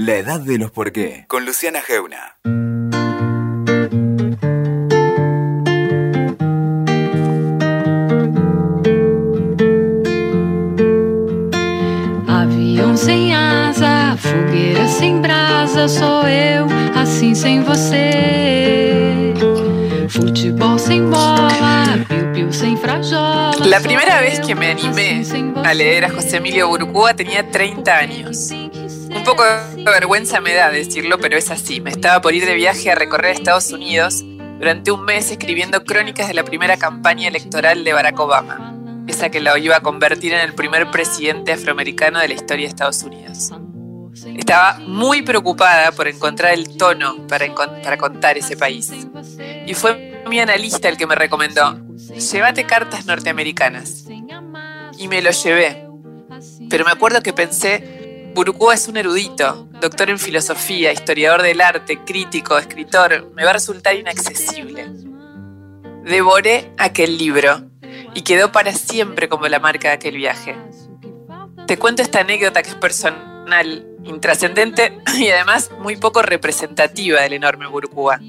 La edad de los por qué. Con Luciana Geuna. Avião sem asa, fogueira sem brasa, sou eu, assim sem você. Futebol sem bola, piu-piu sem frajola. La primera vez que me animé a leer a José Emilio Burcúa tenía 30 años. Poco de vergüenza me da decirlo, pero es así. Me estaba por ir de viaje a recorrer Estados Unidos durante un mes escribiendo crónicas de la primera campaña electoral de Barack Obama, esa que lo iba a convertir en el primer presidente afroamericano de la historia de Estados Unidos. Estaba muy preocupada por encontrar el tono para contar ese país. Y fue mi analista el que me recomendó, llévate cartas norteamericanas. Y me lo llevé. Pero me acuerdo que pensé, Burukua es un erudito, doctor en filosofía, historiador del arte, crítico, escritor, me va a resultar inaccesible. Devoré aquel libro y quedó para siempre como la marca de aquel viaje. Te cuento esta anécdota que es personal, intrascendente y además muy poco representativa del enorme Burukua.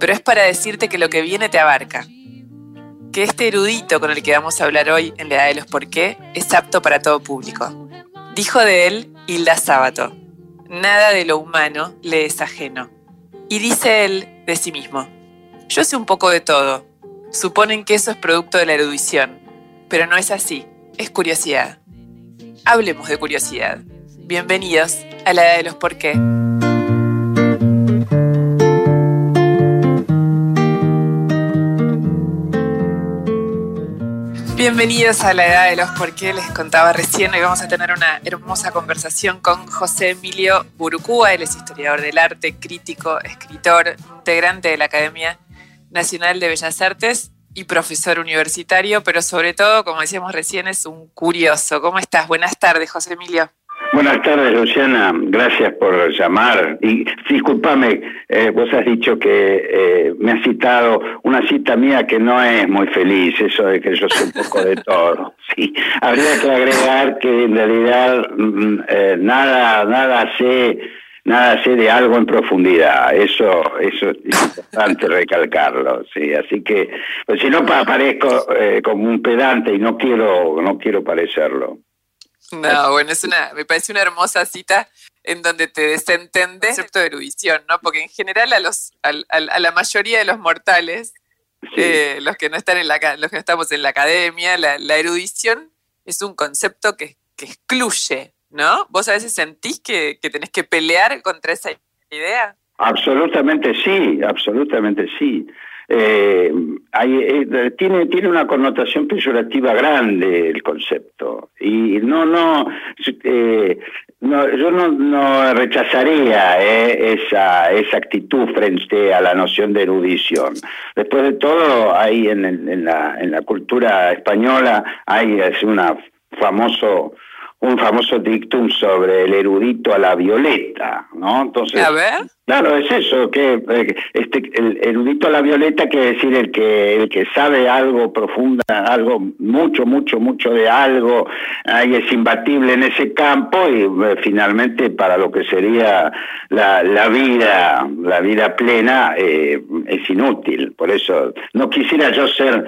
Pero es para decirte que lo que viene te abarca. Que este erudito con el que vamos a hablar hoy en la edad de los por qué es apto para todo público. Dijo de él Hilda Sábato, nada de lo humano le es ajeno. Y dice él de sí mismo, yo sé un poco de todo. Suponen que eso es producto de la erudición, pero no es así, es curiosidad. Hablemos de curiosidad. Bienvenidos a la edad de los por qué. Bienvenidos a la edad de los por qué. Les contaba recién, hoy vamos a tener una hermosa conversación con José Emilio Burucúa. Él es historiador del arte, crítico, escritor, integrante de la Academia Nacional de Bellas Artes y profesor universitario, pero sobre todo, como decíamos recién, es un curioso. ¿Cómo estás? Buenas tardes, José Emilio. Buenas tardes, Luciana. Gracias por llamar. Y discúlpame, eh, vos has dicho que eh, me has citado una cita mía que no es muy feliz, eso de que yo sé un poco de todo. Sí, habría que agregar que en realidad mm, eh, nada, nada sé, nada sé de algo en profundidad. Eso, eso es importante recalcarlo. Sí, así que, pues si no pa- parezco eh, como un pedante y no quiero, no quiero parecerlo. No, bueno, es una, me parece una hermosa cita en donde te desentendes el concepto de erudición, ¿no? Porque en general a los, al- al- a la mayoría de los mortales, Sí. eh, los que no están en la, los que no estamos en la academia, la, la erudición es un concepto que, que excluye, ¿no? ¿Vos a veces sentís que, que tenés que pelear contra esa idea? Absolutamente sí, absolutamente sí. Eh, hay, eh, tiene, tiene una connotación peyorativa grande el concepto y no no, eh, no yo no, no rechazaría eh, esa esa actitud frente a la noción de erudición. Después de todo, hay en, en la en la cultura española hay es una famoso un famoso dictum sobre el erudito a la violeta, ¿no? Entonces A ver. Claro, es eso, que eh, este, el erudito a la violeta quiere decir el que el que sabe algo profunda, algo mucho, mucho, mucho de algo, ahí es imbatible en ese campo y eh, finalmente para lo que sería la, la vida, la vida plena eh, es inútil. Por eso no quisiera yo ser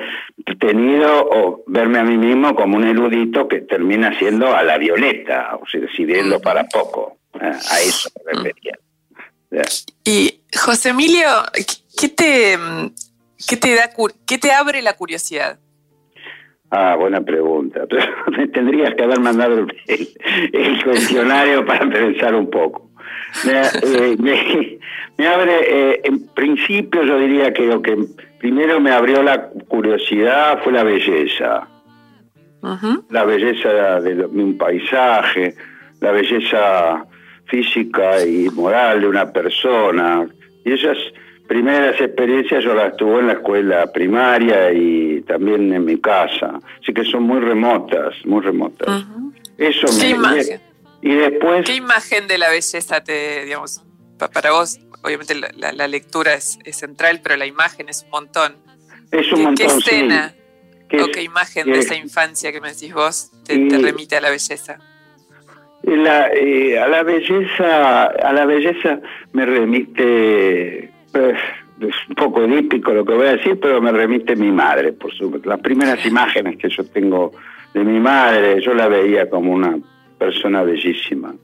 tenido o verme a mí mismo como un erudito que termina siendo a la violeta, o sea, sirviendo para poco. Eh, a eso me refería. Y José Emilio, ¿qué te, qué te da, qué te abre la curiosidad? Ah, buena pregunta. Pero me tendrías que haber mandado el, el- cuestionario para pensar un poco. Me, eh, me- me abre, eh, en principio yo diría que lo que primero me abrió la curiosidad fue la belleza. La belleza de un paisaje, la belleza física y moral de una persona. Y esas primeras experiencias yo las tuve en la escuela primaria y también en mi casa. Así que son muy remotas, muy remotas. Eso ¿Qué me... imagen? Y después... ¿Qué imagen de la belleza te, digamos, pa- para vos? Obviamente la, la- la lectura es, es central, pero la imagen es un montón. Es un ¿Qué, montón, qué sí. escena ¿Qué o qué imagen de es- esa infancia que me decís vos te, Y- te remite a la belleza? La, eh, a la belleza, a la belleza me remite, pues, es un poco edípico lo que voy a decir, pero me remite mi madre, por su, las primeras imágenes que yo tengo de mi madre, yo la veía como una persona bellísima.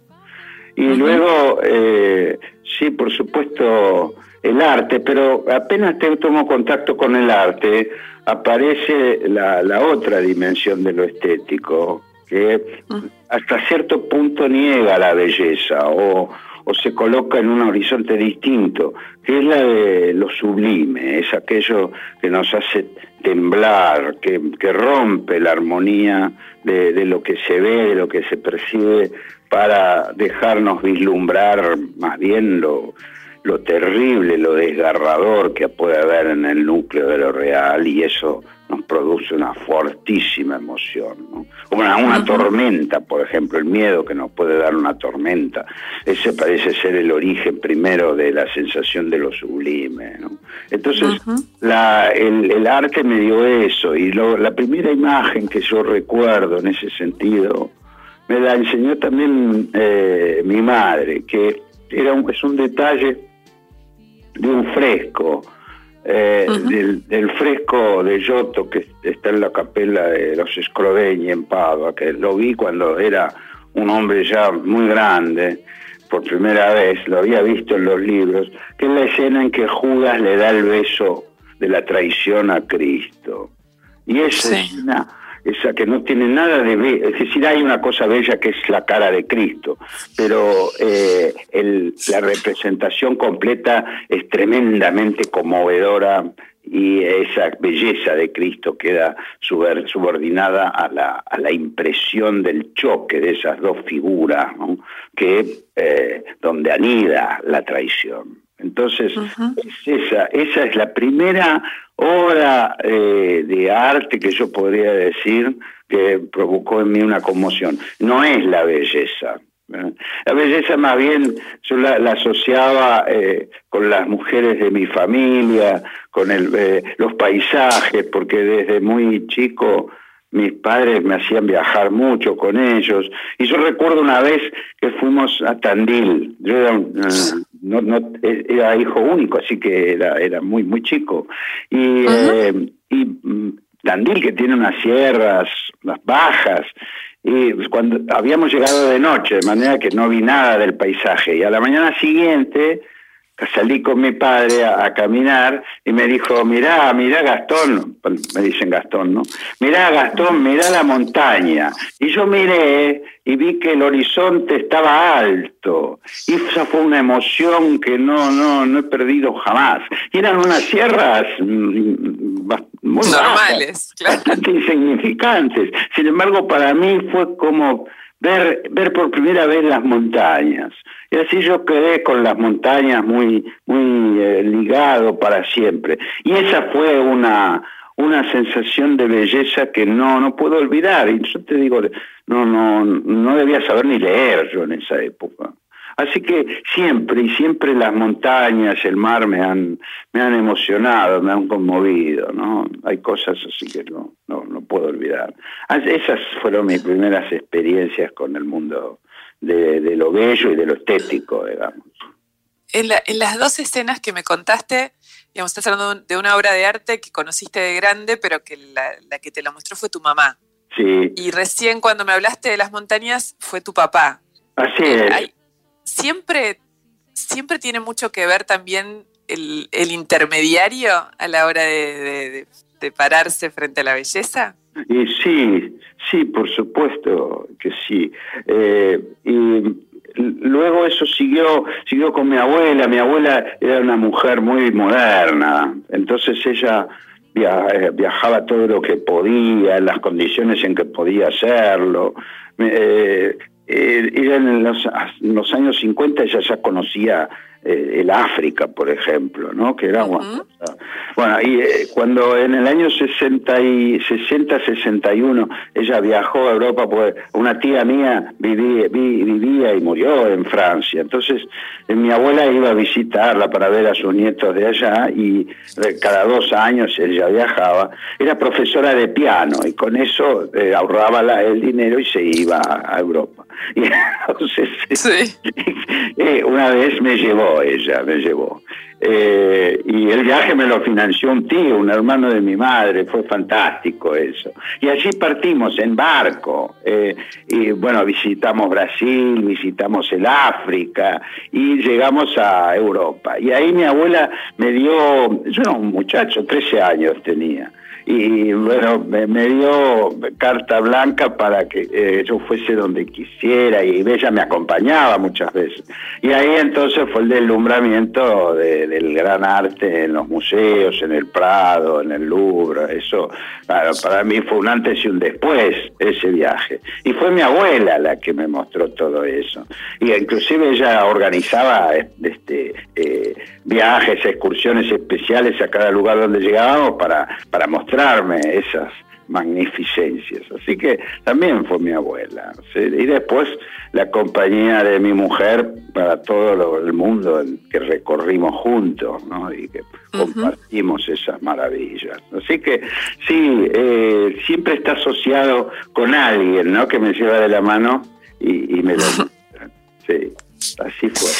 Y luego, eh, sí, por supuesto, el arte, pero apenas te tomo contacto con el arte, aparece la, la otra dimensión de lo estético, que hasta cierto punto niega la belleza o, o se coloca en un horizonte distinto, que es la de lo sublime, es aquello que nos hace temblar, que, que rompe la armonía de, de, lo que se ve, de lo que se percibe, para dejarnos vislumbrar más bien lo, lo terrible, lo desgarrador que puede haber en el núcleo de lo real y eso nos produce una fortísima emoción, ¿no? como una, tormenta, por ejemplo, el miedo que nos puede dar una tormenta, ese parece ser el origen primero de la sensación de lo sublime. ¿no? Entonces, la, el, arte me dio eso y la primera imagen que yo recuerdo en ese sentido me la enseñó también eh, mi madre, que era un, es un detalle de un fresco eh, del, fresco de Giotto que está en la capella de los Scrovegni en Padua, que lo vi cuando era un hombre ya muy grande, por primera vez, lo había visto en los libros, que es la escena en que Judas le da el beso de la traición a Cristo. Y esa escena esa que no tiene nada de es decir, hay una cosa bella que es la cara de Cristo, pero eh, la representación completa es tremendamente conmovedora y esa belleza de Cristo queda subordinada a la, a la impresión del choque de esas dos figuras, que eh, donde anida la traición. Entonces, esa, esa es la primera obra eh, de arte que yo podría decir que provocó en mí una conmoción. No es la belleza. La belleza más bien yo la, asociaba eh, con las mujeres de mi familia, con el, eh, los paisajes, porque desde muy chico mis padres me hacían viajar mucho con ellos. Y yo recuerdo una vez que fuimos a Tandil. Yo era, no, no, era hijo único, así que era, era muy, muy chico. Y, eh, y mm, Tandil, que tiene unas sierras, las bajas, y cuando habíamos llegado de noche, de manera que no vi nada del paisaje. Y a la mañana siguiente salí con mi padre a, caminar y me dijo, mirá, mirá Gastón, me dicen Gastón, ¿no? Mirá Gastón, mirá la montaña. Y yo miré y vi que el horizonte estaba alto. Y esa fue una emoción que no, no, no he perdido jamás. Y eran unas sierras mm, muy normales, bastante insignificantes. Sin embargo, para mí fue como ver, ver por primera vez las montañas. Y así yo quedé con las montañas muy, muy eh, ligado para siempre. Y esa fue una, una sensación de belleza que no, no puedo olvidar. Y yo te digo, no, no, no debía saber ni leer yo en esa época. Así que siempre y siempre las montañas, el mar me han, me han emocionado, me han conmovido, ¿no? Hay cosas así que no, no, no puedo olvidar. Esas fueron mis primeras experiencias con el mundo de, lo bello y de lo estético, digamos. En, las dos escenas que me contaste, digamos, estás hablando de una obra de arte que conociste de grande, pero que la, que te la mostró fue tu mamá. Sí. Y recién cuando me hablaste de las montañas fue tu papá. Así es. siempre, siempre tiene mucho que ver también el, intermediario a la hora de, pararse frente a la belleza. Y sí, sí, por supuesto que sí. Eh, y luego eso siguió, siguió con mi abuela. Mi abuela era una mujer muy moderna, entonces ella eh, viajaba todo lo que podía, en las condiciones en que podía hacerlo. Eh, en los, los, años 50 ella ya conocía eh, el África, por ejemplo, ¿no? Que era bueno, y eh, cuando en el año 60 y 60 61 ella viajó a Europa, pues una tía mía vivía, vivía y murió en Francia. Entonces, eh, mi abuela iba a visitarla para ver a sus nietos de allá y cada dos años ella viajaba. Era profesora de piano y con eso ahorraba la, el dinero y se iba a Europa. Y entonces, una vez me llevó ella, me llevó. Eh, y el viaje me lo financió un tío, un hermano de mi madre, fue fantástico eso. Y allí partimos en barco, eh, y bueno, visitamos Brasil, visitamos el África y llegamos a Europa. Y ahí mi abuela me dio, yo era un muchacho, 13 años tenía y bueno, me, dio carta blanca para que eh, yo fuese donde quisiera y ella me acompañaba muchas veces. Y ahí entonces fue el deslumbramiento del gran arte en los museos, en el Prado, en el Louvre, eso para mí fue un antes y un después ese viaje. Y fue mi abuela la que me mostró todo eso. Y inclusive ella organizaba este, eh, viajes, excursiones especiales a cada lugar donde llegábamos para, para mostrar esas magnificencias. Así que también fue mi abuela. Y después la compañía de mi mujer para todo el mundo que recorrimos juntos ¿no? y que compartimos esas maravillas. Así que sí, eh, siempre está asociado con alguien ¿no? que me lleva de la mano y, me lo... sí, así fue.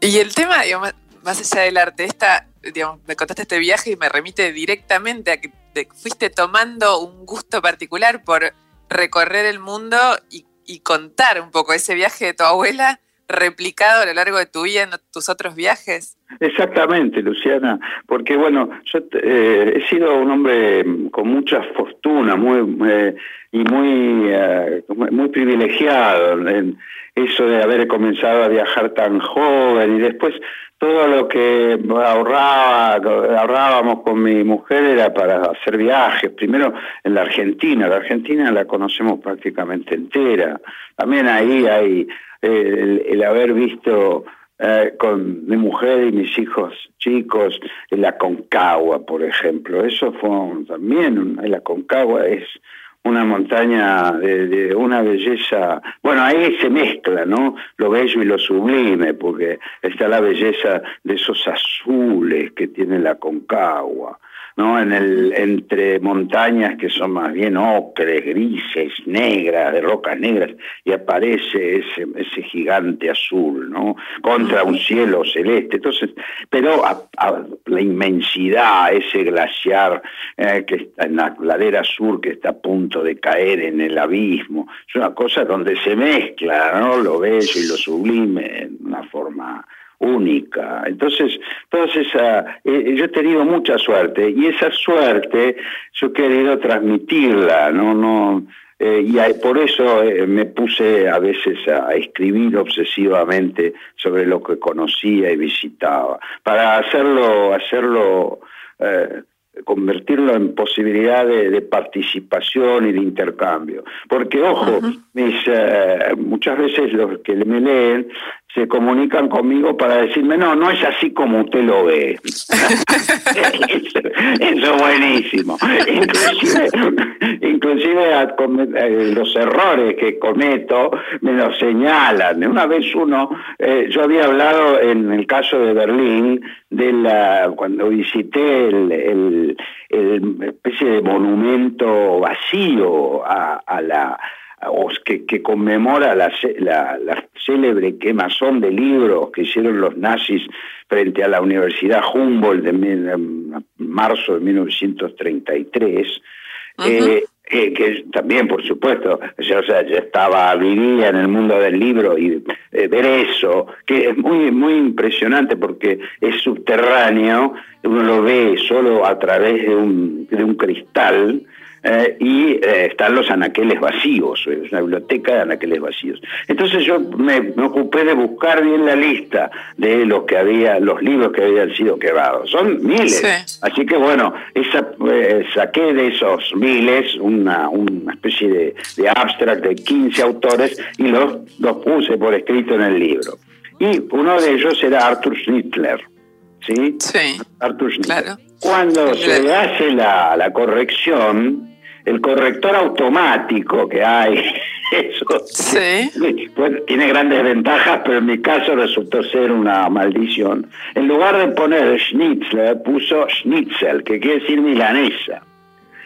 Y el tema, digamos, más allá del arte, esta, digamos, me contaste este viaje y me remite directamente a que fuiste tomando un gusto particular por recorrer el mundo y, contar un poco ese viaje de tu abuela replicado a lo largo de tu vida en tus otros viajes? Exactamente, Luciana, porque bueno, yo eh, he sido un hombre con mucha fortuna muy eh, y muy, eh, muy privilegiado en eso de haber comenzado a viajar tan joven y después todo lo que ahorraba, ahorrábamos con mi mujer era para hacer viajes, primero en la Argentina, la Argentina la conocemos prácticamente entera, también ahí hay el, haber visto eh, con mi mujer y mis hijos chicos en la Concagua, por ejemplo, eso fue también, la Concagua es una montaña de, una belleza, bueno, ahí se mezcla, ¿no? Lo bello y lo sublime, porque está la belleza de esos azules que tiene la Concagua, ¿no? En el, entre montañas que son más bien ocres, grises, negras, de rocas negras, y aparece ese, ese gigante azul, ¿no? Contra un cielo celeste. Entonces, pero la inmensidad, ese glaciar eh, que está en la ladera sur que está a punto de caer en el abismo, es una cosa donde se mezcla, ¿no? Lo bello y lo sublime en una forma única. Entonces, todas esa, eh, yo he tenido mucha suerte y esa suerte yo he querido transmitirla, no, no, eh, y por eso eh, me puse a veces a escribir obsesivamente sobre lo que conocía y visitaba, para hacerlo, hacerlo convertirlo en posibilidad de, participación y de intercambio. Porque, ojo, mis, muchas veces los que me leen se comunican conmigo para decirme, no, no es así como usted lo ve. eso, es buenísimo. Inclusive, inclusive eh, los errores que cometo me los señalan. Una vez uno, eh, yo había hablado en el caso de Berlín, de la cuando visité el, especie de monumento vacío a la que, que conmemora la, la, la, célebre quemazón de libros que hicieron los nazis frente a la Universidad Humboldt en marzo de 1933, eh, eh, que también, por supuesto, o sea, ya estaba, vivía en el mundo del libro y eh, ver eso, que es muy, muy impresionante porque es subterráneo, uno lo ve solo a través de un, de un cristal, eh, y eh, están los anaqueles vacíos, es una biblioteca de anaqueles vacíos. Entonces yo me, ocupé de buscar bien la lista de los que había, los libros que habían sido quebrados. Son miles. Así que bueno, esa, eh, saqué de esos miles una, una especie de, de abstract de 15 autores y los, los puse por escrito en el libro. Y uno de ellos era Arthur Schnitzler. ¿Sí? Sí. Arthur Schnitzler. Cuando se hace la, la corrección, el corrector automático que hay, eso sí. pues, tiene grandes ventajas, pero en mi caso resultó ser una maldición. En lugar de poner Schnitzler, puso Schnitzel, que quiere decir milanesa.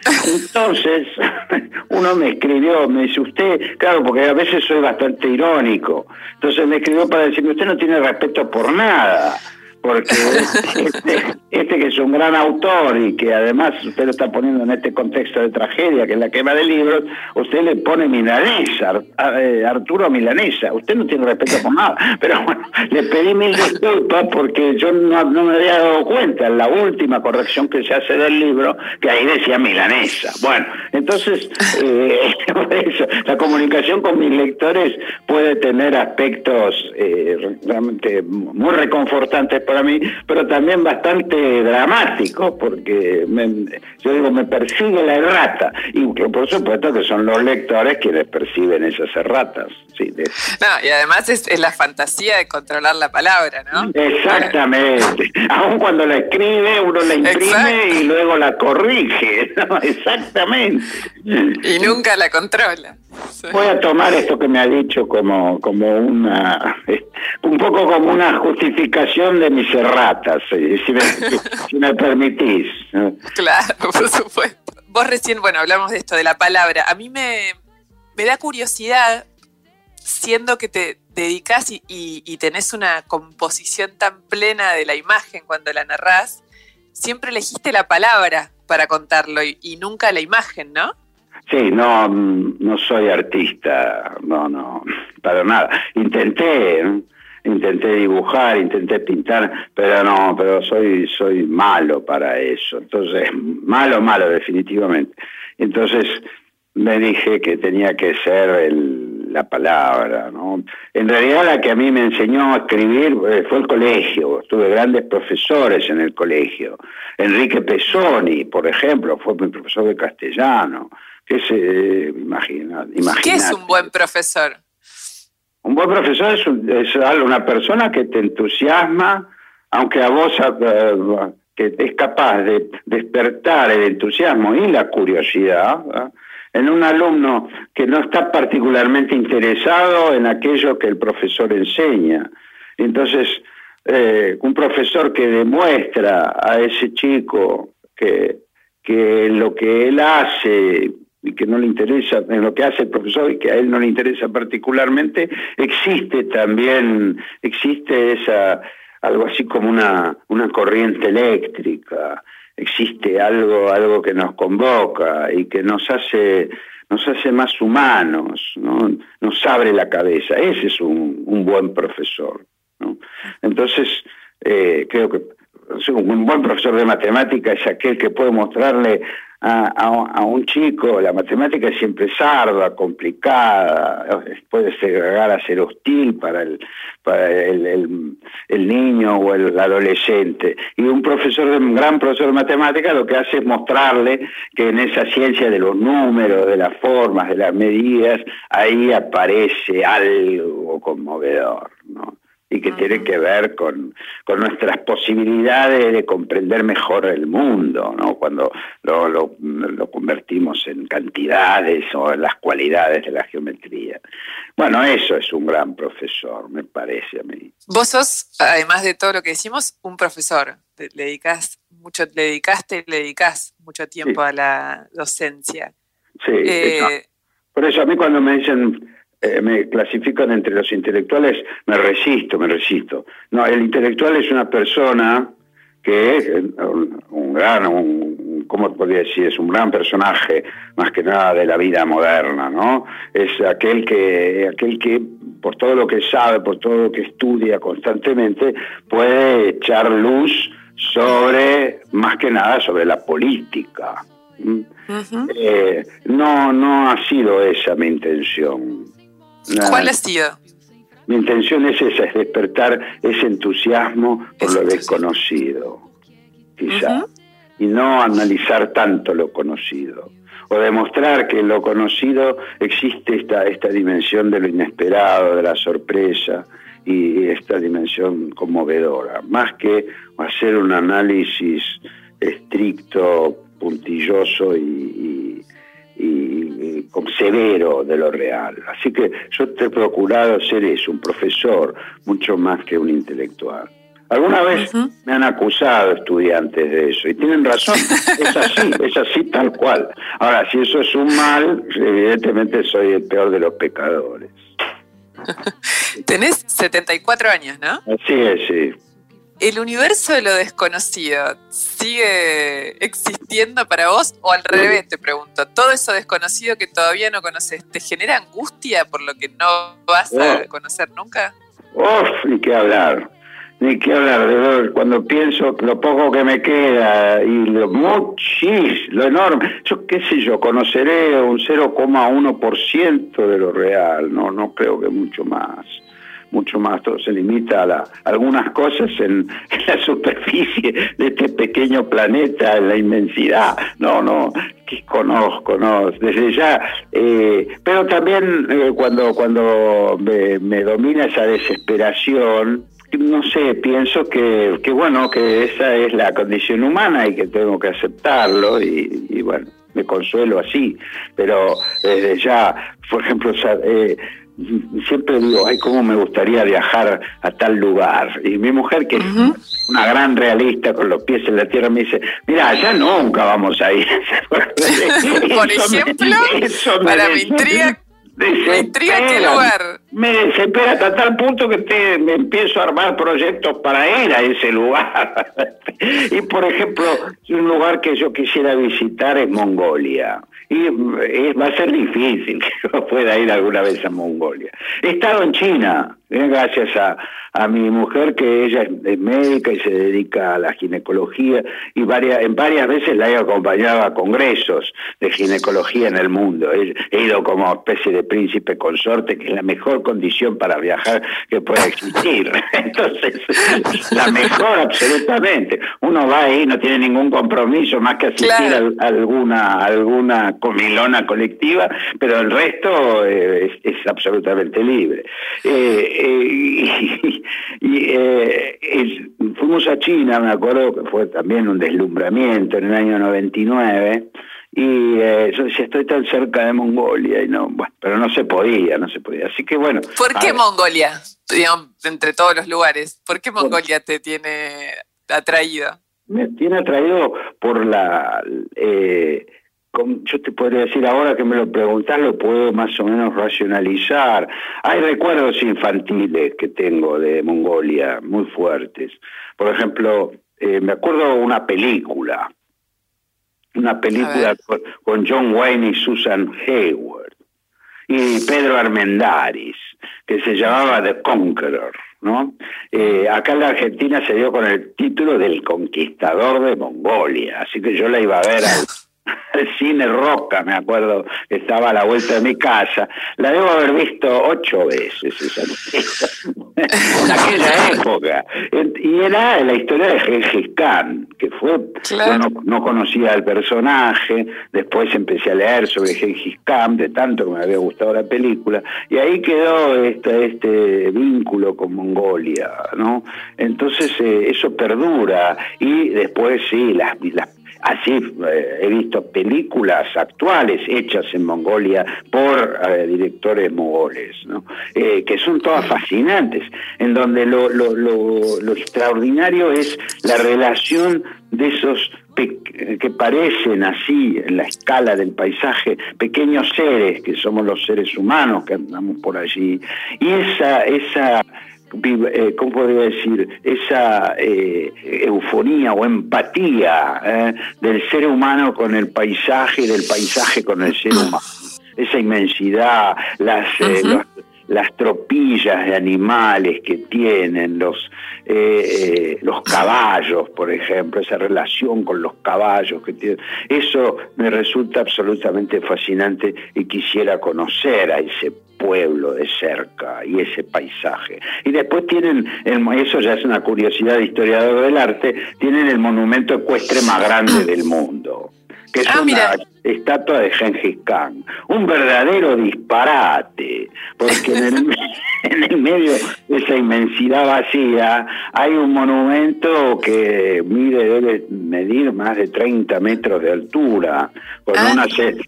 Entonces, uno me escribió, me dice, usted, claro, porque a veces soy bastante irónico, entonces me escribió para decirme, usted no tiene respeto por nada porque este, este, que es un gran autor y que además usted lo está poniendo en este contexto de tragedia, que es la quema de libros, usted le pone milanesa, eh, Arturo Milanesa, usted no tiene respeto por nada, pero bueno, le pedí mil disculpas porque yo no, me había dado cuenta en la última corrección que se hace del libro, que ahí decía milanesa. Bueno, entonces, eh, la comunicación con mis lectores puede tener aspectos eh, realmente muy reconfortantes para mí, pero también bastante dramático, porque yo digo, me persigue la errata, y por supuesto que son los lectores quienes perciben esas erratas. Sí, No, y además es, la fantasía de controlar la palabra, ¿no? Exactamente. Aún cuando la escribe, uno la imprime y luego la corrige. Exactamente. Y nunca la controla. Voy a tomar esto que me ha dicho como, como una, un poco como una justificación de mis eh, si me, si me permitís. Claro, por supuesto. Vos recién, bueno, hablamos de esto, de la palabra. A mí me, me da curiosidad, siendo que te dedicas y, y, tenés una composición tan plena de la imagen cuando la narrás, siempre elegiste la palabra para contarlo y nunca la imagen, ¿no? Sí, no, no soy artista, no, no, para nada. Intenté, intenté dibujar, intenté pintar, pero no, pero soy, soy malo para eso. Entonces, malo, malo, definitivamente. Entonces me dije que tenía que ser el, la palabra, ¿no? En realidad la que a mí me enseñó a escribir eh, fue el colegio, tuve grandes profesores en el colegio. Enrique Pesoni, por ejemplo, fue mi profesor de castellano que se imagina, ¿Qué es un buen profesor? Un buen profesor es, una persona que te entusiasma, aunque a vos eh, que es capaz de despertar el entusiasmo y la curiosidad en un alumno que no está particularmente interesado en aquello que el profesor enseña. Entonces, eh, un profesor que demuestra a ese chico que, que lo que él hace y que no le interesa en lo que hace el profesor y que a él no le interesa particularmente, existe también, existe esa, algo así como una, una corriente eléctrica, existe algo, algo que nos convoca y que nos hace, nos hace más humanos, ¿no? nos abre la cabeza. Ese es un, un buen profesor. Entonces, eh, creo que un buen profesor de matemática es aquel que puede mostrarle a, un chico, la matemática es siempre sarda, complicada, puede llegar a ser hostil para el, para el, el, niño o el adolescente. Y un profesor, un gran profesor de matemática lo que hace es mostrarle que en esa ciencia de los números, de las formas, de las medidas, ahí aparece algo conmovedor. ¿no? Y que tiene que ver con, nuestras posibilidades de comprender mejor el mundo, ¿no? cuando lo, lo, convertimos en cantidades o en las cualidades de la geometría. Bueno, eso es un gran profesor, me parece a mí. Vos sos, además de todo lo que decimos, un profesor. Le, dedicas mucho, le dedicaste, le dedicas mucho tiempo a la docencia. Sí, eh, por eso a mí cuando me dicen eh, me clasifican entre los intelectuales, me resisto, me resisto. No, el intelectual es una persona que es eh, un, gran, un, ¿cómo podría decir? Es un gran personaje, más que nada de la vida moderna, ¿no? Es aquel que, aquel que por todo lo que sabe, por todo lo que estudia constantemente, puede echar luz sobre, más que nada, sobre la política. ¿Mm? Eh, no, no ha sido esa mi intención. ¿Cuál ha sido? Mi intención es esa, es despertar ese entusiasmo por lo desconocido, quizá, y no analizar tanto lo conocido, o demostrar que en lo conocido existe esta, esta dimensión de lo inesperado, de la sorpresa, y esta dimensión conmovedora, más que hacer un análisis estricto, puntilloso y, severo de lo real. Así que yo te he procurado ser eso, un profesor, mucho más que un intelectual. Alguna vez me han acusado estudiantes de eso y tienen razón, es así, es así tal cual. Ahora, si eso es un mal, evidentemente soy el peor de los pecadores. Tenés 74 años, ¿no? Así es, sí. ¿El universo de lo desconocido sigue existiendo para vos o al revés, te pregunto? ¿Todo eso desconocido que todavía no conoces te genera angustia por lo que no vas a oh. conocer nunca? Uf, ni qué hablar, ni qué hablar. De cuando pienso lo poco que me queda y lo muchis, lo enorme, yo qué sé yo, conoceré un 0,1% de lo real, no, no creo que mucho más mucho más, todo se limita a, algunas cosas en, la superficie de este pequeño planeta, en la inmensidad. No, no, que conozco, no, desde ya. Eh, pero también eh, cuando, cuando me, domina esa desesperación, no sé, pienso que, que, bueno, que esa es la condición humana y que tengo que aceptarlo y, y bueno, me consuelo así, pero desde ya, por ejemplo, eh, siempre digo, ay, cómo me gustaría viajar a tal lugar. Y mi mujer, que es una gran realista con los pies en la tierra, me dice, mira, ya nunca vamos a ir. Por ejemplo, me intriga qué lugar. Me desespera hasta tal punto que te, me empiezo a armar proyectos para ir a ese lugar. y por ejemplo, un lugar que yo quisiera visitar es Mongolia. Y eh, va a ser difícil que yo pueda ir alguna vez a Mongolia. He estado en China, eh, gracias a, a mi mujer que ella es médica y se dedica a la ginecología y varias, en varias veces la he acompañado a congresos de ginecología en el mundo. He, ido como especie de príncipe consorte, que es la mejor condición para viajar que pueda existir. Entonces, la mejor absolutamente. Uno va ahí, no tiene ningún compromiso más que asistir a, alguna, alguna comilona colectiva, pero el resto eh, es, absolutamente libre. Eh, eh, y eh, fuimos a China, me acuerdo que fue también un deslumbramiento en el año 99, y eh, yo decía, estoy tan cerca de Mongolia, y no, bueno, pero no se podía, no se podía. Así que bueno. ¿Por qué Mongolia? Digamos, entre todos los lugares, ¿por qué Mongolia te tiene atraído? Me tiene atraído por la... Yo te podría decir ahora que me lo preguntás, lo puedo más o menos racionalizar. Hay recuerdos infantiles que tengo de Mongolia, muy fuertes. Por ejemplo, eh, me acuerdo una película, una película con, John Wayne y Susan Hayward, y Pedro Armendaris, que se llamaba The Conqueror. ¿no? Eh, acá en la Argentina se dio con el título del Conquistador de Mongolia, así que yo la iba a ver al el cine Roca, me acuerdo, estaba a la vuelta de mi casa. La debo haber visto ocho veces esa en aquella época. Y era la historia de Gengis Khan, que fue, yo no, conocía al personaje, después empecé a leer sobre Gengis Khan, de tanto que me había gustado la película, y ahí quedó este, este vínculo con Mongolia, ¿no? Entonces eh, eso perdura, y después sí, las, las Así eh, he visto películas actuales hechas en Mongolia por eh, directores mongoles, ¿no? Eh, que son todas fascinantes, en donde lo, lo, lo, extraordinario es la relación de esos que parecen así en la escala del paisaje, pequeños seres que somos los seres humanos que andamos por allí, y esa, esa ¿cómo podría decir? Esa eh, eufonía o empatía eh, del ser humano con el paisaje y del paisaje con el ser humano. Esa inmensidad, las, las tropillas de animales que tienen, los, los caballos, por ejemplo, esa relación con los caballos que tienen. Eso me resulta absolutamente fascinante y quisiera conocer a ese pueblo de cerca y ese paisaje. Y después tienen, el, eso ya es una curiosidad de historiador del arte, tienen el monumento ecuestre más grande del mundo, que es, ah, una, estatua de Gengis Khan. Un verdadero disparate, porque en el, en el medio de esa inmensidad vacía hay un monumento que mide, debe medir más de 30 metros de altura, con ah. una,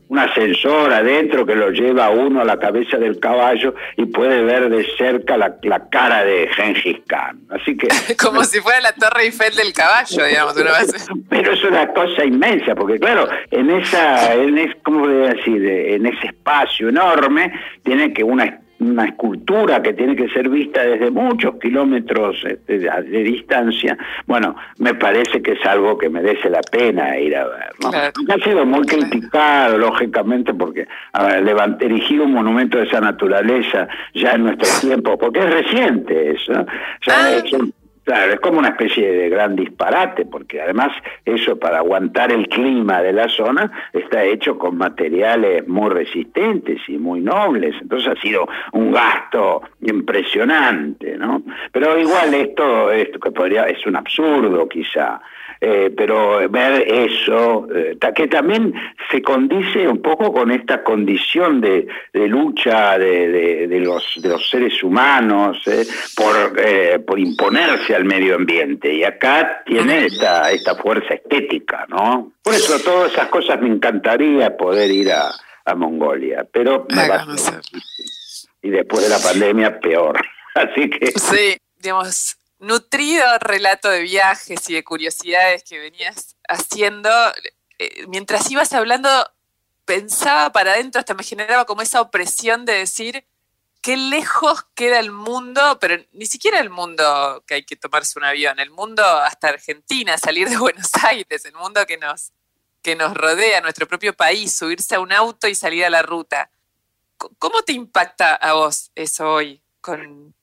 un ascensor adentro que lo lleva uno a la cabeza del caballo y puede ver de cerca la, la cara de Gengis Khan. Así que... Como si fuera la Torre Eiffel del caballo, digamos, una vez. Pero es una cosa inmensa, porque claro, en esa, en es, ¿cómo decir? En ese espacio enorme tiene que una una escultura que tiene que ser vista desde muchos kilómetros este, de, distancia, bueno, me parece que es algo que merece la pena ir a ver. ¿no? Ha sido muy criticado, lógicamente, porque erigir un monumento de esa naturaleza ya en nuestro tiempo, porque es reciente eso, ya ah. Claro, es como una especie de gran disparate, porque además eso para aguantar el clima de la zona está hecho con materiales muy resistentes y muy nobles, entonces ha sido un gasto impresionante, ¿no? Pero igual esto, esto que podría, es un absurdo quizá, eh, pero ver eso, eh, que también se condice un poco con esta condición de, lucha de, los, de los seres humanos eh, por, por imponerse al medio ambiente. Y acá tiene esta, esta fuerza estética, ¿no? Por eso todas esas cosas me encantaría poder ir a, Mongolia, pero me va a Y después de la pandemia, peor. Así que... Sí, digamos nutrido relato de viajes y de curiosidades que venías haciendo, eh, mientras ibas hablando, pensaba para adentro, hasta me generaba como esa opresión de decir qué lejos queda el mundo, pero ni siquiera el mundo que hay que tomarse un avión, el mundo hasta Argentina, salir de Buenos Aires, el mundo que nos, que nos rodea, nuestro propio país, subirse a un auto y salir a la ruta. ¿Cómo te impacta a vos eso hoy con,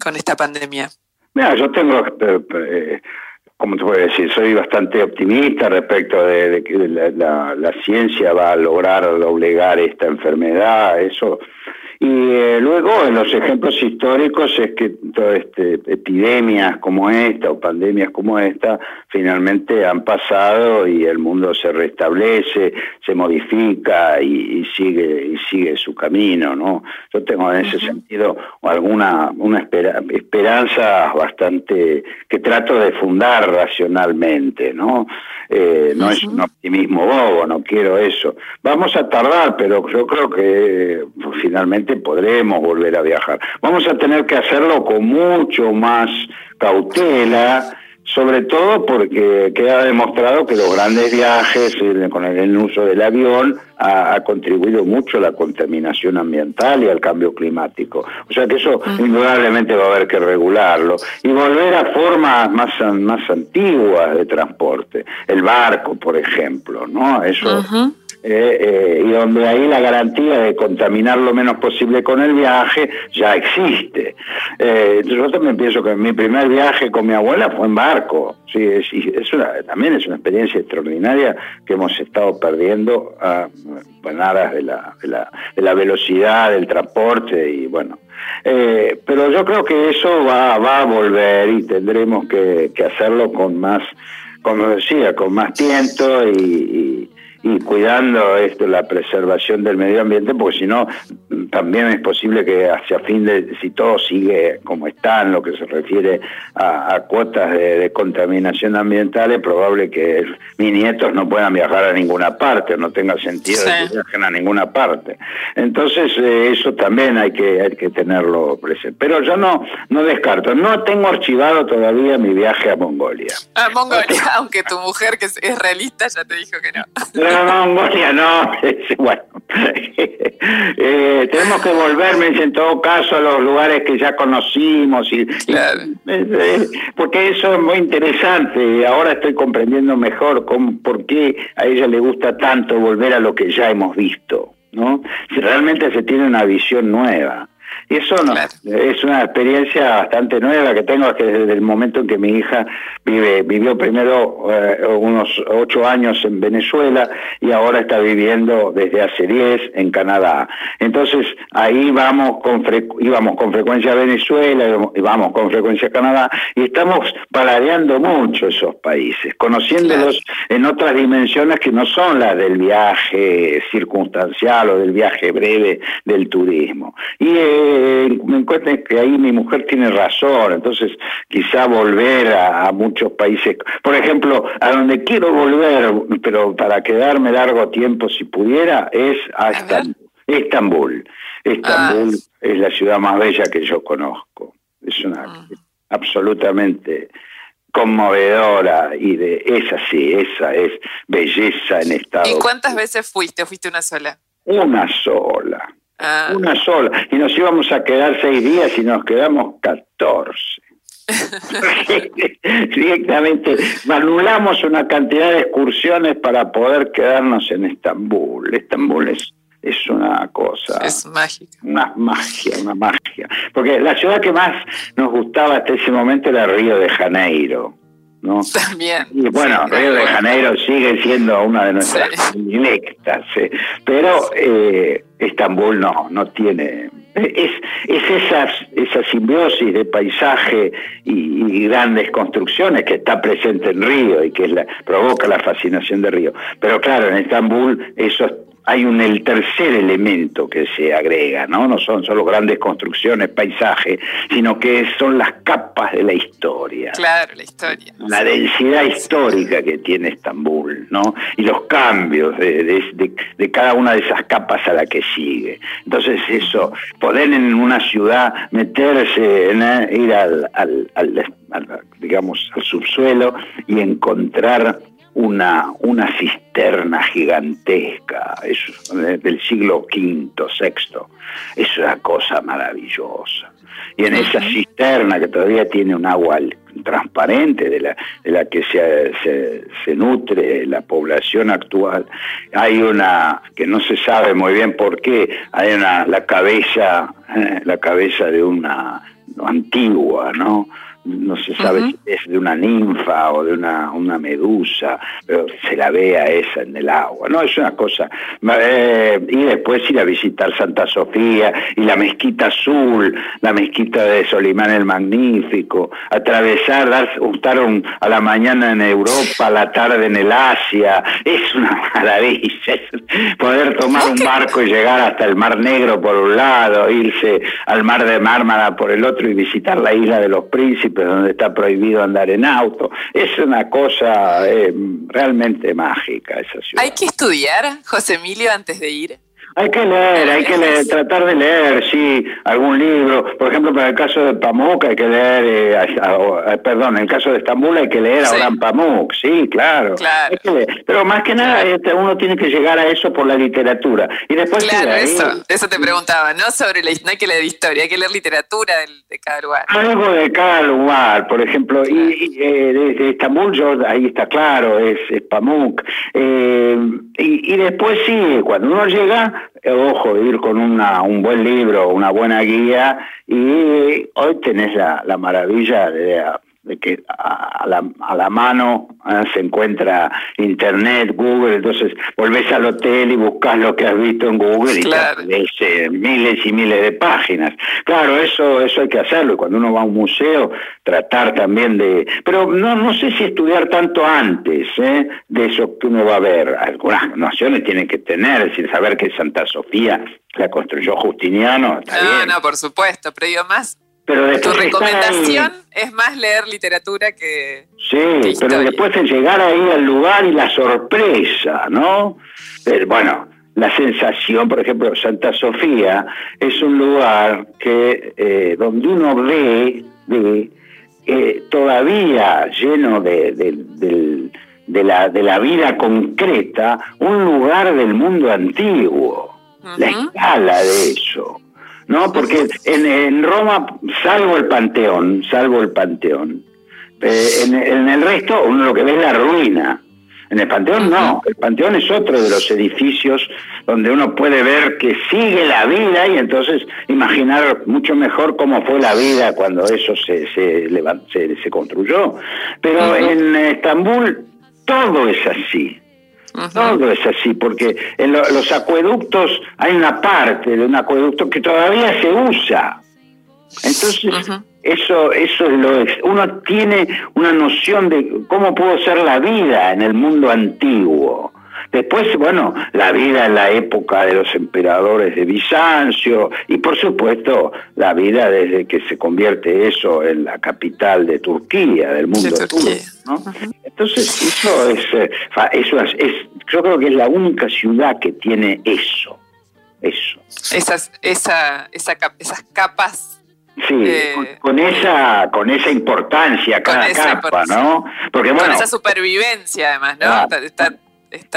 con esta pandemia? Mira, yo tengo, eh, eh, como te a decir? Soy bastante optimista respecto de, que la, la, ciencia va a lograr doblegar esta enfermedad. Eso y eh, luego en los ejemplos históricos es que todas este, epidemias como esta o pandemias como esta finalmente han pasado y el mundo se restablece, se modifica y, sigue y sigue su camino, ¿no? Yo tengo en ese sentido alguna una esperanza bastante que trato de fundar racionalmente, ¿no? Eh, no es un optimismo bobo, no quiero eso. Vamos a tardar, pero yo creo que finalmente podremos volver a viajar. Vamos a tener que hacerlo con mucho más cautela, sobre todo porque queda demostrado que los grandes viajes con el uso del avión ha, contribuido mucho a la contaminación ambiental y al cambio climático. O sea que eso indudablemente va a haber que regularlo y volver a formas más, más antiguas de transporte. El barco, por ejemplo, ¿no? Eso... Eh, eh, y donde ahí la garantía de contaminar lo menos posible con el viaje ya existe. Eh, yo también pienso que mi primer viaje con mi abuela fue en barco. Sí, es, también es una experiencia extraordinaria que hemos estado perdiendo a aras de la, de, la, velocidad del transporte y bueno. pero yo creo que eso va, va a volver y tendremos que, hacerlo con más, como decía, con más tiento y y cuidando esto, la preservación del medio ambiente, porque si no, también es posible que hacia fin de, si todo sigue como está en lo que se refiere a, cuotas de, contaminación ambiental, es probable que mis nietos no puedan viajar a ninguna parte, no tenga sentido que viajen a ninguna parte. Entonces, eh, eso también hay que, hay que tenerlo presente. Pero yo no, no descarto, no tengo archivado todavía mi viaje a Mongolia. A Mongolia, aunque tu mujer, que es realista, ya te dijo que no. No, no, no. bueno, eh, tenemos que volverme en todo caso a los lugares que ya conocimos y, eh, porque eso es muy interesante ahora estoy comprendiendo mejor cómo, por qué a ella le gusta tanto volver a lo que ya hemos visto, ¿no? Si realmente se tiene una visión nueva Y eso no, es una experiencia bastante nueva que tengo que desde el momento en que mi hija vive, vivió primero eh, unos ocho años en Venezuela y ahora está viviendo desde hace diez en Canadá. Entonces ahí vamos con íbamos con frecuencia a Venezuela y vamos con frecuencia a Canadá y estamos paladeando mucho esos países, conociéndolos en otras dimensiones que no son las del viaje circunstancial o del viaje breve del turismo. Y eh, me encuentro que ahí mi mujer tiene razón, entonces quizá volver a, muchos países, por ejemplo, a donde quiero volver, pero para quedarme largo tiempo si pudiera, es a, Estambul. Estambul. Ah. es la ciudad más bella que yo conozco. Es una mm. absolutamente conmovedora y de esa sí, esa es belleza en estado. ¿Y cuántas veces fuiste o fuiste una sola? Una sola. Ah. Una sola. Y nos íbamos a quedar seis días y nos quedamos catorce. Directamente anulamos una cantidad de excursiones para poder quedarnos en Estambul. Estambul es, es una cosa. Es mágica. Una magia, una magia. Porque la ciudad que más nos gustaba hasta ese momento era Río de Janeiro. ¿No? También. Y bueno, Río de Janeiro sigue siendo una de nuestras directas, pero eh, Estambul no, no tiene. Es, es esa, esa simbiosis de paisaje y, grandes construcciones que está presente en Río y que la, provoca la fascinación de Río. Pero claro, en Estambul eso hay un el tercer elemento que se agrega, ¿no? No son solo grandes construcciones, paisajes, sino que son las capas de la historia. Claro, la historia. La densidad histórica que tiene Estambul, ¿no? Y los cambios de, de, cada una de esas capas a la que sigue. Entonces eso, poder en una ciudad meterse, en, ir al, al, digamos, al subsuelo y encontrar una, una cisterna gigantesca, es del siglo V, VI, es una cosa maravillosa. Y en esa cisterna que todavía tiene un agua transparente de la, de la que se, se, nutre la población actual, hay una, que no se sabe muy bien por qué, hay una, la cabeza, la cabeza de una antigua, ¿no? No se sabe si es de una ninfa o de una, una medusa, pero se la ve a esa en el agua, ¿no? Es una cosa. Eh, y después ir a visitar Santa Sofía y la mezquita azul, la mezquita de Solimán el Magnífico, atravesar, dar, estar a la mañana en Europa, a la tarde en el Asia, es una maravilla. poder tomar un barco y llegar hasta el Mar Negro por un lado, irse al Mar de Mármara por el otro y visitar la isla de los príncipes donde está prohibido andar en auto. Es una cosa eh, realmente mágica esa ciudad. ¿Hay que estudiar, José Emilio, antes de ir? Hay que leer, hay que leer, tratar de leer, sí, algún libro. Por ejemplo, para el caso de Pamuk hay que leer, eh, eh, perdón, en el caso de Estambul hay que leer a Orhan Pamuk, sí, claro. Pero más que nada este, uno tiene que llegar a eso por la literatura. Y después claro, eso, eso te preguntaba, no sobre la, no hay que leer historia, hay que leer literatura de, cada lugar. Algo de cada lugar, por ejemplo, y, eh, desde Estambul yo, ahí está claro, es, Pamuk. y, y después sí, cuando uno llega ojo, ir con una, un buen libro, una buena guía, y hoy tenés la maravilla de de que a la, a la mano ¿eh? se encuentra Internet, Google, entonces volvés al hotel y buscas lo que has visto en Google y te miles y miles de páginas. Claro, eso, eso hay que hacerlo, y cuando uno va a un museo, tratar también de... Pero no, no sé si estudiar tanto antes ¿eh? de eso que uno va a ver. Algunas nociones tienen que tener, es decir, saber que Santa Sofía la construyó Justiniano. no, no, por supuesto, pero más pero tu recomendación es más leer literatura que. Sí, pero después de llegar ahí al lugar y la sorpresa, ¿no? Eh, bueno, la sensación, por ejemplo, Santa Sofía es un lugar que eh, donde uno ve, eh, todavía lleno de, de, la, de la vida concreta, un lugar del mundo antiguo. La escala de eso. ¿No? Porque en, Roma, salvo el Panteón, salvo el Panteón, eh, en, el resto uno lo que ve es la ruina. En el Panteón no, el Panteón es otro de los edificios donde uno puede ver que sigue la vida y entonces imaginar mucho mejor cómo fue la vida cuando eso se, se, se, construyó. Pero en Estambul todo es así. Todo es así, porque en los acueductos hay una parte de un acueducto que todavía se usa. Entonces, eso, eso es lo uno tiene una noción de cómo pudo ser la vida en el mundo antiguo. Después, bueno, la vida en la época de los emperadores de Bizancio y por supuesto la vida desde que se convierte eso en la capital de Turquía, del mundo ¿no? Entonces, eso es, eh, eso es, yo creo que es la única ciudad que tiene eso. Eso. Esas, esa, esa, esas capas Sí, con, esa con esa importancia cada capa, ¿no? Porque bueno, con esa supervivencia además, ¿no? Está, está,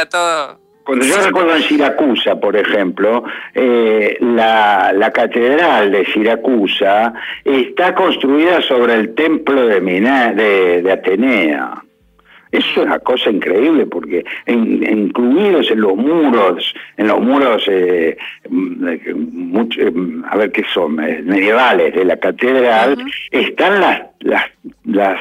todo cuando yo recuerdo en Siracusa, por ejemplo, eh, la, la, catedral de Siracusa está construida sobre el templo de, de, de Atenea. Eso es una cosa increíble porque incluidos en los muros, en los muros, eh, mm, eh, a ver qué son, medievales de la catedral, están las, las, las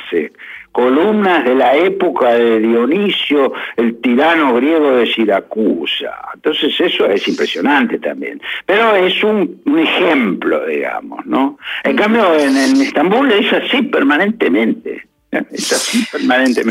columnas de la época de Dionisio, el tirano griego de Siracusa. Entonces eso es impresionante también. Pero es un, ejemplo, digamos, ¿no? En cambio, en, en Estambul es así permanentemente.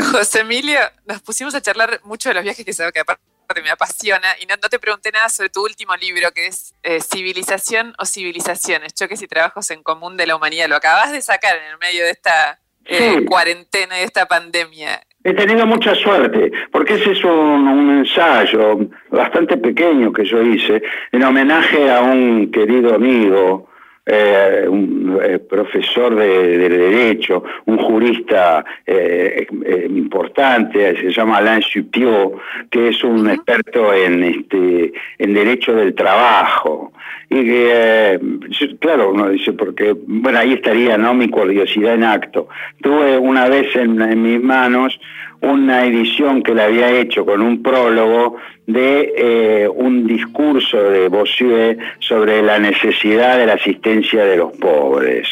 José Emilio, nos pusimos a charlar mucho de los viajes que, que aparte me apasiona y no, te pregunté nada sobre tu último libro que es eh, Civilización o Civilizaciones, choques y trabajos en común de la humanidad. Lo acabas de sacar en el medio de esta eh, cuarentena y esta pandemia. He tenido mucha suerte, porque ese es un, un, ensayo bastante pequeño que yo hice en homenaje a un querido amigo, eh, un eh, profesor de, Derecho, un jurista eh, importante, se llama Alain Supiot, que es un experto en, este, en Derecho del Trabajo. Y que, claro, uno dice, porque, bueno, ahí estaría, ¿no? Mi curiosidad en acto. Tuve una vez en, en mis manos una edición que le había hecho con un prólogo de eh, un discurso de Bossuet sobre la necesidad de la asistencia de los pobres.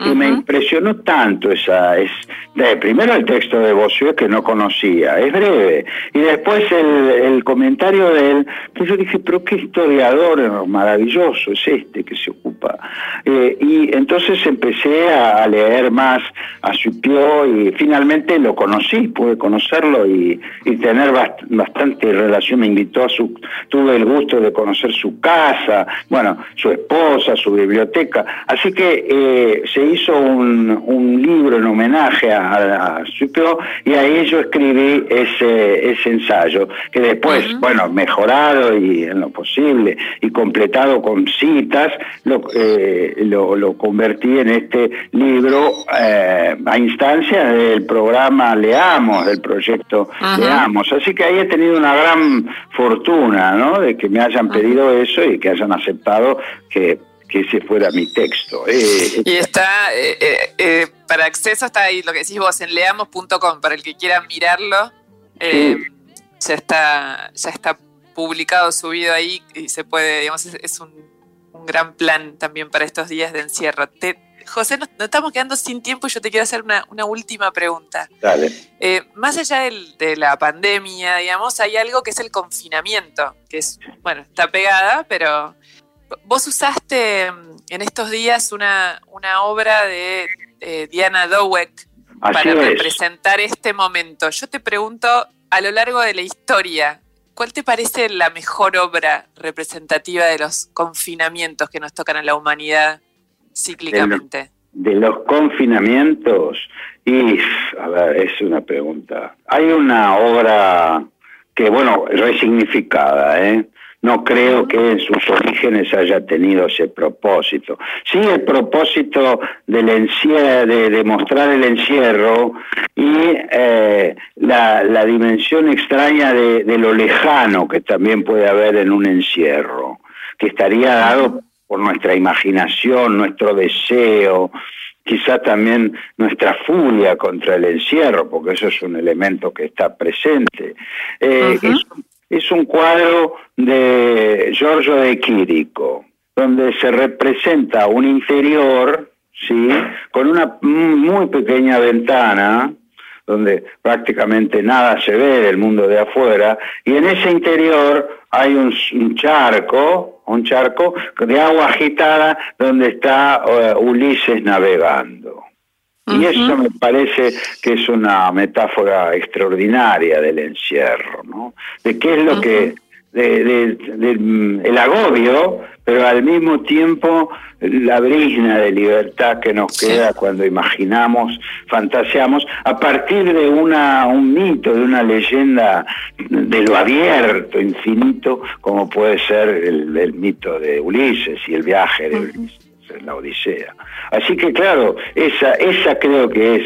Y me impresionó tanto esa... Es, de, primero el texto de Bossuet que no conocía, es breve. Y después el, comentario de él, que yo dije, pero qué historiador maravilloso es este que se ocupa. Eh, y entonces empecé a, leer más a Supió y finalmente lo conocí, pude conocerlo y, tener bastante relación. Me invitó a su... Tuve el gusto de conocer su casa, bueno, su esposa, su biblioteca. Así que eh, se hizo un, un libro en homenaje a, a y ahí yo escribí ese, ese ensayo, que después, bueno, mejorado y en lo posible y completado con citas, lo, eh, lo, convertí en este libro eh, a instancia del programa Leamos, del proyecto Leamos. Así que ahí he tenido una gran fortuna, ¿no? De que me hayan pedido eso y que hayan aceptado que que ese fuera mi texto. Eh, y está, eh, eh, para acceso está ahí lo que decís vos en leamos.com, para el que quiera mirarlo, ya, está, ya está publicado, subido ahí y se puede, digamos, es, un, gran plan también para estos días de encierro. José, nos, estamos quedando sin tiempo y yo te quiero hacer una, última pregunta. Dale. más allá de la pandemia, digamos, hay algo que es el confinamiento, que es, bueno, está pegada, pero Vos usaste mm, en estos días una, una obra de Diana Dowek para representar este momento. Yo te pregunto, a lo largo de la historia, ¿cuál te parece la mejor obra representativa de los confinamientos que nos tocan a la humanidad cíclicamente? De, los confinamientos, y a ver, es una pregunta. Hay una obra que, bueno, resignificada, ¿eh? No creo que en sus orígenes haya tenido ese propósito. Sí, el propósito del encierro, de demostrar el encierro y eh, la, dimensión extraña de, de lo lejano que también puede haber en un encierro, que estaría dado por nuestra imaginación, nuestro deseo, quizá también nuestra furia contra el encierro, porque eso es un elemento que está presente. Eh, es, un cuadro de Giorgio de Quirico, donde se representa un interior, ¿sí? con una muy pequeña ventana, donde prácticamente nada se ve del mundo de afuera, y en ese interior hay un, charco, un charco de agua agitada donde está eh, Ulises navegando. Y eso me parece que es una metáfora extraordinaria del encierro, ¿no? De qué es lo que de, el agobio, pero al mismo tiempo la brisna de libertad que nos queda cuando imaginamos, fantaseamos, a partir de una, un mito, de una leyenda de lo abierto, infinito, como puede ser el, mito de Ulises y el viaje de Ulises la Odisea. Así que claro, esa, esa creo que es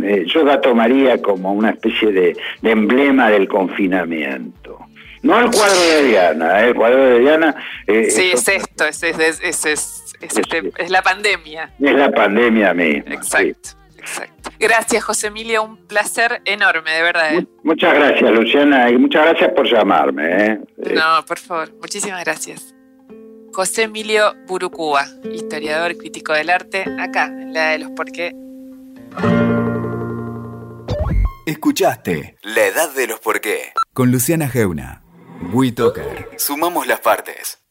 eh, yo la tomaría como una especie de, emblema del confinamiento. No el cuadro de Diana, ¿eh? el cuadro de Diana... Eh, sí, es, esto, es, es, es, este, es, la pandemia. Es la pandemia misma. Exacto, exacto. Gracias, José Emilio, un placer enorme, de verdad. ¿eh? Muchas gracias, Luciana, y muchas gracias por llamarme. No, por favor, muchísimas gracias. José Emilio Burucúa, historiador crítico del arte, acá, en la de los por qué. Escuchaste La Edad de los Por qué con Luciana Geuna. WeToker. Sumamos las partes.